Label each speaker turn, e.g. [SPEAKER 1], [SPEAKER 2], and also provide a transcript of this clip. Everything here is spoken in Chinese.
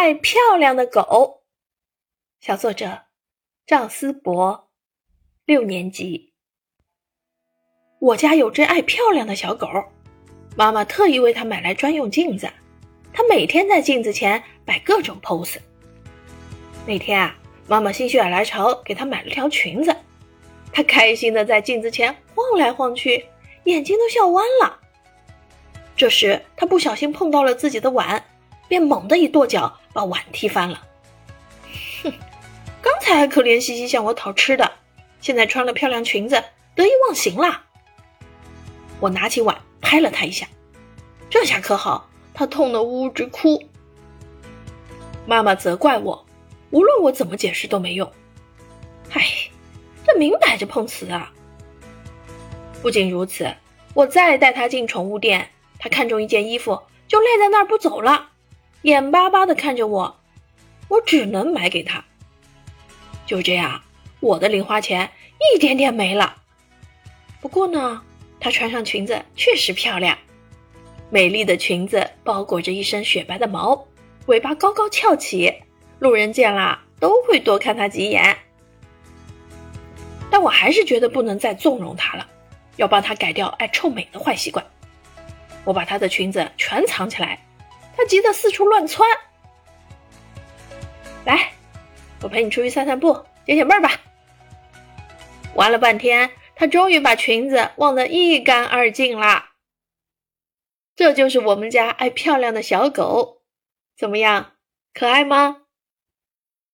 [SPEAKER 1] 爱漂亮的狗，小作者赵思博，六年级。我家有只爱漂亮的小狗，妈妈特意为它买来专用镜子，它每天在镜子前摆各种 pose。那天啊，妈妈心血来潮给它买了条裙子，它开心的在镜子前晃来晃去，眼睛都笑弯了。这时，它不小心碰到了自己的碗。便猛地一跺脚，把碗踢翻了。哼，刚才还可怜兮兮向我讨吃的，现在穿了漂亮裙子，得意忘形啦！我拿起碗拍了他一下，这下可好，他痛得呜呜直哭。妈妈责怪我，无论我怎么解释都没用。唉，这明摆着碰瓷啊！不仅如此，我再带他进宠物店，他看中一件衣服，就赖在那儿不走了。眼巴巴地看着我，我只能买给他。就这样，我的零花钱一点点没了。不过呢，她穿上裙子确实漂亮，美丽的裙子包裹着一身雪白的毛，尾巴高高翘起，路人见了都会多看她几眼。但我还是觉得不能再纵容她了，要帮她改掉爱臭美的坏习惯。我把她的裙子全藏起来。他急得四处乱窜。来，我陪你出去散散步，解解闷儿吧。玩了半天，他终于把裙子忘得一干二净啦。这就是我们家爱漂亮的小狗，怎么样，可爱吗？